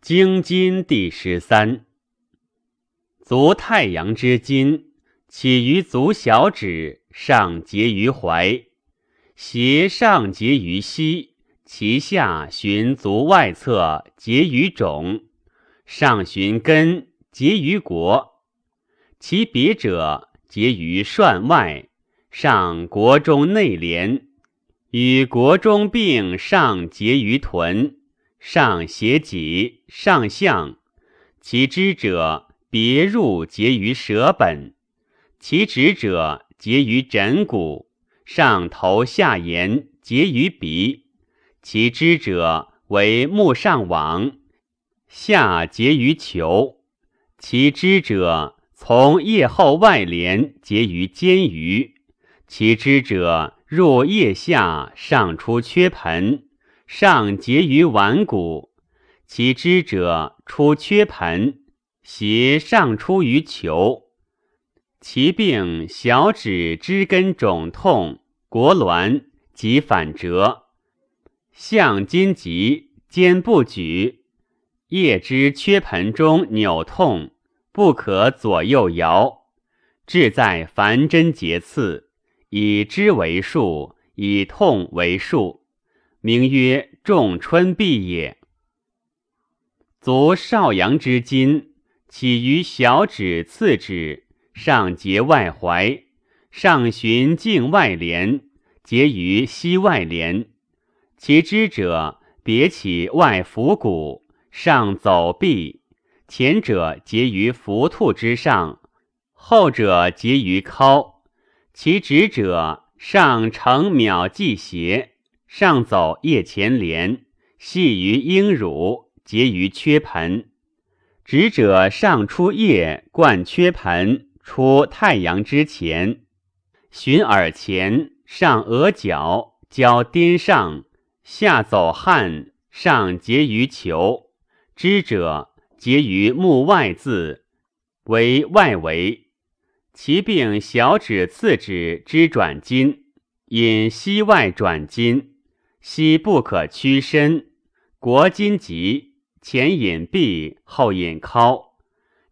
经筋第十三。足太阳之筋，起于足小指，上结于踝，斜上结于膝，其下循足外侧结于踵，上循根结于国，其别者结于涮外，上国中内连，与国中并上结于臀。上斜脊，上象，其支者别入结于舌本，其指者结于枕骨，上头下沿结于鼻，其支者为目上网，下结于球，其支者从腋后外连结于肩盂，其支者入腋下，上出缺盆。上结于腕骨，其支者出缺盆，斜上出于球。其病小指支根肿痛，国挛及反折，向筋急，肩不举，腋支缺盆中扭痛，不可左右摇。志在凡针节刺，以支为数，以痛为数。名曰仲春臂也。足少阳之筋，起于小指、次指，上结外踝，上循颈外连，结于膝外连。其支者，别起外腹骨，上走臂。前者结于伏兔之上，后者结于尻。其直者，上承秒际斜。上走腋前连，系于阴乳，结于缺盆。指者上出腋，贯缺盆，出太阳之前，循耳前，上额角，交颠上，下走汗，上结于球。支者结于目外眦，为外围。其病小指、次指之转筋，因膝外转筋。膝不可屈伸，国筋急，前引臂，后引尻，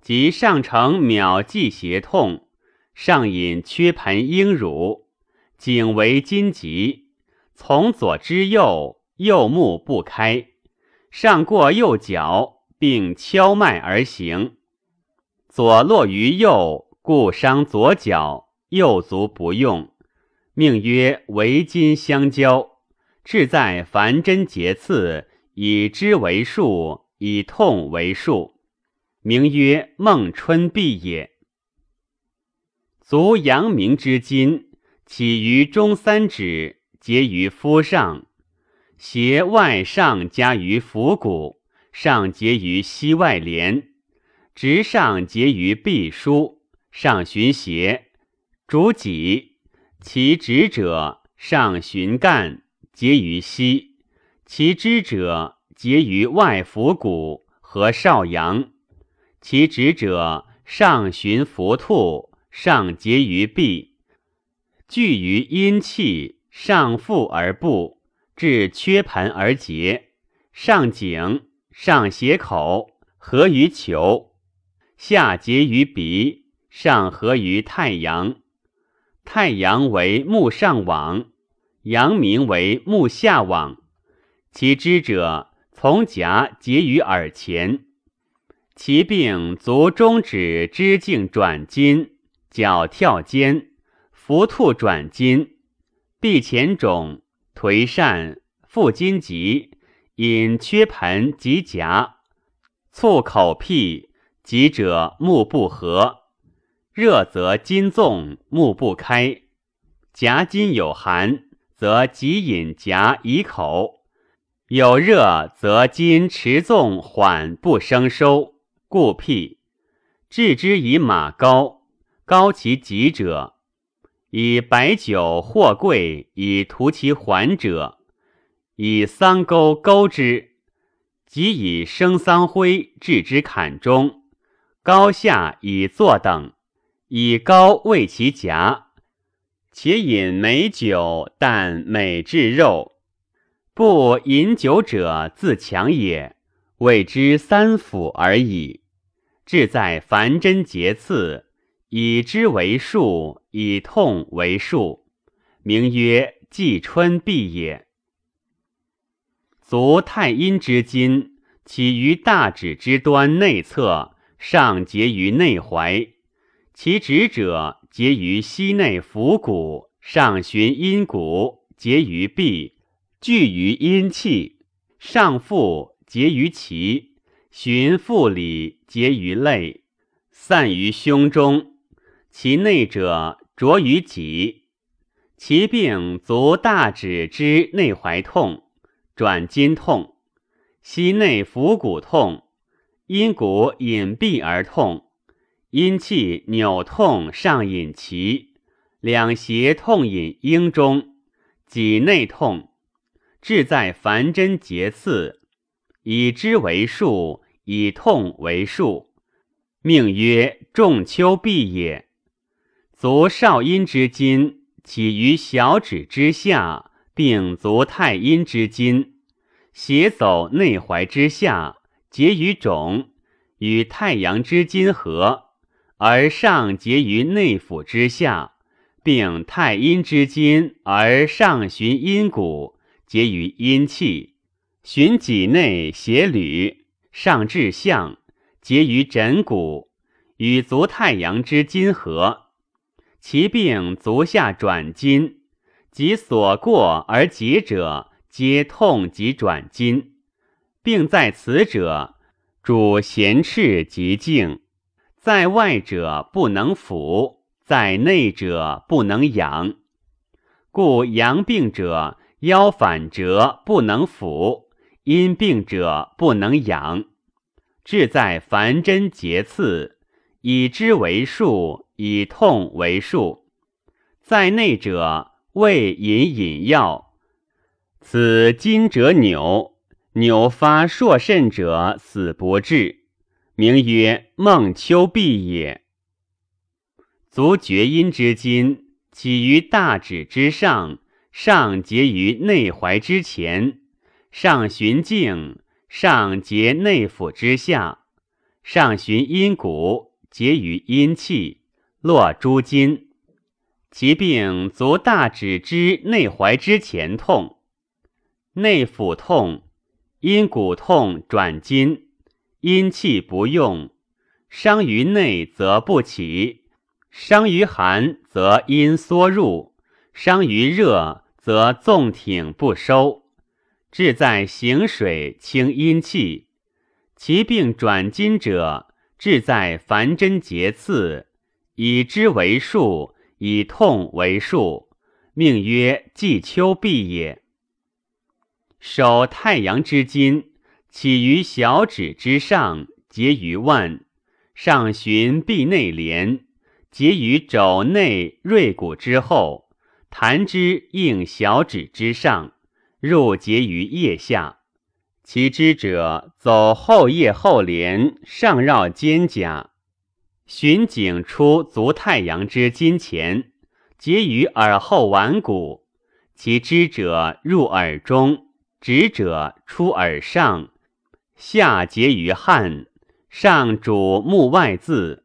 即上承秒际胁痛，上引缺盆应乳，颈为筋急，从左之右，右目不开，上过右脚，并敲脉而行，左落于右，故伤左脚，右足不用，命曰为筋相交。志在凡针节刺，以知为数，以痛为数，名曰孟春臂也。足阳明之筋，起于中三指，结于肤上，斜外上加于腹骨，上结于膝外连，直上结于臂枢，上循斜，主脊，其直者上循干。结于膝，其支者结于外腹骨和少阳，其指者上循伏兔，上结于臂，聚于阴气，上腹而布，至缺盆而结，上颈，上斜口，合于球，下结于鼻，上合于太阳，太阳为目上网。阳明为目下网，其支者从颊结于耳前，其病足中指支颈转筋，脚跳肩，伏兔转筋，臂前肿，颓疝，腹筋急，引缺盆及夹，促口辟，急者目不合，热则筋纵，目不开，夹筋有寒。则即饮夹以口，有热则筋持纵缓不生收，故辟。治之以马膏，膏其疾者，以白酒或桂以涂其缓者，以桑钩钩之，即以生桑灰置之坎中，膏下以坐等，以膏为其夹。且饮美酒，但美至肉。不饮酒者自强也。谓之三府而已。志在凡真节刺，以之为数，以痛为数，名曰季春必也。足太阴之筋，起于大指之端内侧，上结于内踝，其指者结于膝内腹骨，上循阴骨，结于臂，聚于阴气，上腹结于脐。循腹里结于肋，散于胸中，其内者着于脊。其病足大指之内踝痛，转筋痛，膝内腹骨痛，阴骨隐闭而痛，阴气扭痛上引脐，两胁痛引阴中，脊内痛，志在凡针结刺，以之为数。以痛为数，命曰仲秋毕也。足少阴之筋起于小指之下，并足太阴之筋，斜走内踝之下，结于踵，与太阳之筋合，而上结于内府之下，并太阴之筋，而上循阴骨，结于阴气，循脊内斜履。上至相，结于枕骨，与足太阳之筋合。其病足下转筋，即所过而结者，皆痛及转筋。病在此者，主咸赤及静，在外者不能抚，在内者不能养。故阳病者腰反折，不能抚。阴病者不能养，志在凡针节刺，以之为数，以痛为数。在内者未饮饮药，此筋者扭，扭发硕甚者死不治，名曰孟秋闭也。足厥阴之筋起于大指之上，上结于内踝之前。上循颈，上结内腑之下，上循阴骨，结于阴气，络诸筋。其病足大指之内踝之前痛，内腑痛，阴骨痛转筋，阴气不用，伤于内则不起，伤于寒则阴缩入，伤于热则纵挺不收。志在行水清阴气，其病转筋者，志在凡针节刺，以之为数，以痛为数，命曰季秋闭也。守太阳之筋，起于小指之上，结于腕，上循臂内连，结于肘内锐骨之后，弹之应小指之上。入结于腋下，其肢者走后腋后连，上绕肩胛，循颈出足太阳之筋前，结于耳后腕骨。其肢者入耳中，直者出耳上，下结于汗，上主目外眦。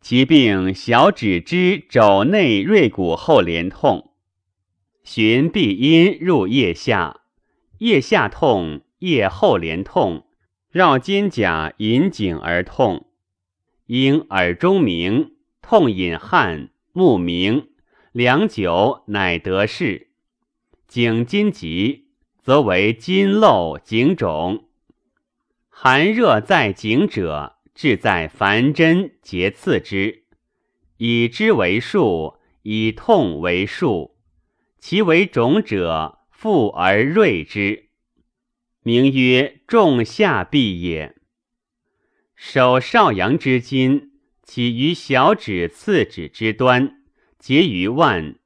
其病小指之肘内锐骨后连痛。循必阴入腋下，腋下痛，腋后连痛，绕肩胛引颈而痛，因耳中鸣，痛引汗，目明，良久乃得势。颈筋急，则为筋漏颈肿。寒热在颈者，志在凡针节刺之，以之为数，以痛为数。其为肿者，复而锐之，名曰仲夏痹也。手少阳之筋，起于小指次指之端，结于腕，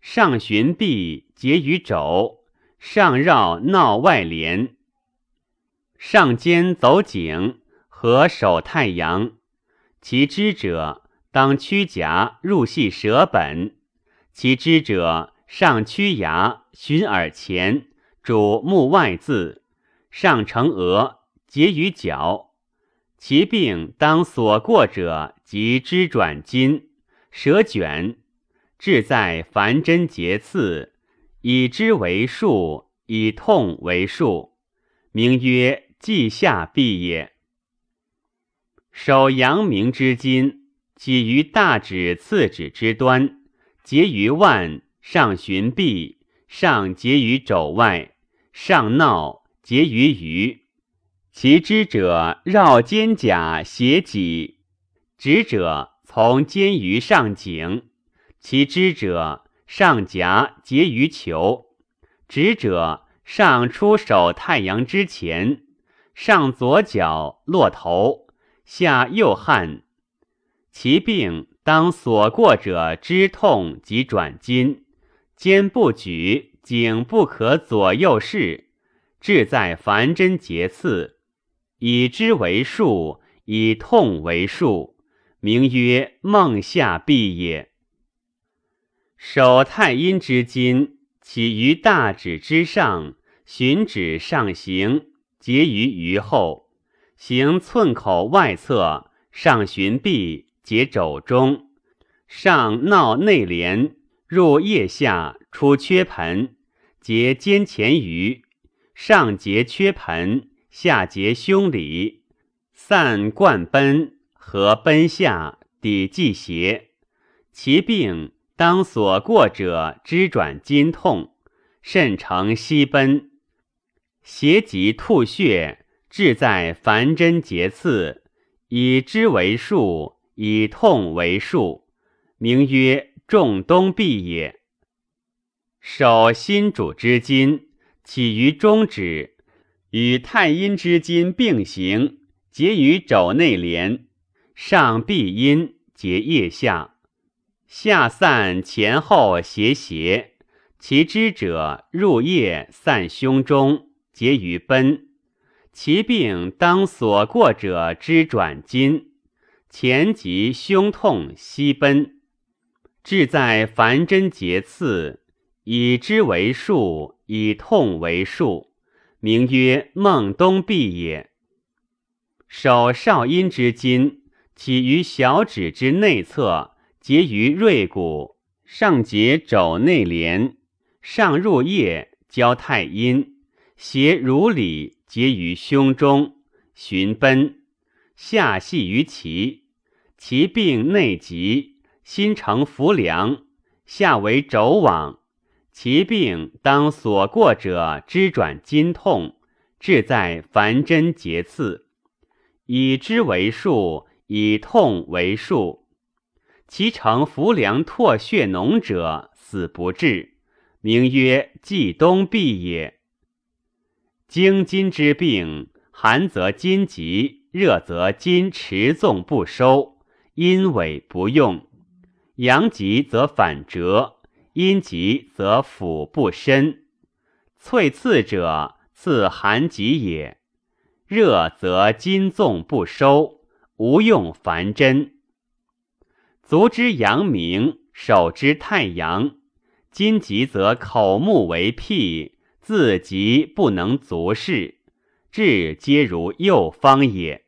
上循臂，结于肘，上绕闹外连，上肩走颈，合手太阳。其肢者，当屈夹入系舌本。其肢者。上屈牙，循耳前，主目外眦，上承额，结于脚。其病当所过者，即肢转筋，舌卷，志在凡针节刺，以之为数，以痛为数，名曰季下痹也。手阳明之筋，起于大指、次指之端，结于腕，上循臂，上结于肘外，上闹，结于鱼。其支者绕肩胛斜脊，直者从肩于上颈；其支者上夹结于球，直者上出手太阳之前，上左脚落头，下右汗。其病当所过者之痛及转筋，肩不举，颈不可左右视，志在凡针节刺。以之为数，以痛为数，名曰梦下痹也。手太阴之筋，起于大指之上，循指上行，结于鱼后，行寸口外侧，上循臂，结肘中，上闹内连，入腋下，出缺盆，结肩前鱼，上结缺盆。下结胸里，散贯奔和奔下，抵季邪。其病当所过者，肢转筋痛，甚成息奔，邪疾吐血，志在凡针节刺，以之为数，以痛为数，名曰仲冬痹也。手心主之筋，起于中指。与太阴之筋并行，结于肘内连，上臂阴，结腋下，下散前后斜斜。其支者入腋散胸中，结于奔。其病当所过者之转筋，前及胸痛膝奔，志在凡针节刺，以之为数，以痛为数。名曰孟冬痹也。手少阴之筋，起于小指之内侧，结于锐骨，上结肘内连，上入腋，交太阴，斜如理，结于胸中，循奔，下系于脐。其病内急，心成浮梁，下为肘网。其病当所过者，肢转筋痛，志在凡针节刺，以之为数，以痛为数。其成浮梁唾血脓者，死不治，名曰季冬痹也。经筋之病，寒则筋急，热则筋持纵不收，阴痿不用；阳极则反折。阴急则腹不伸，淬刺者刺寒疾也；热则筋纵不收，无用凡针。足之阳明，手之太阳，筋急则口目为辟，自极不能足事，志皆如右方也。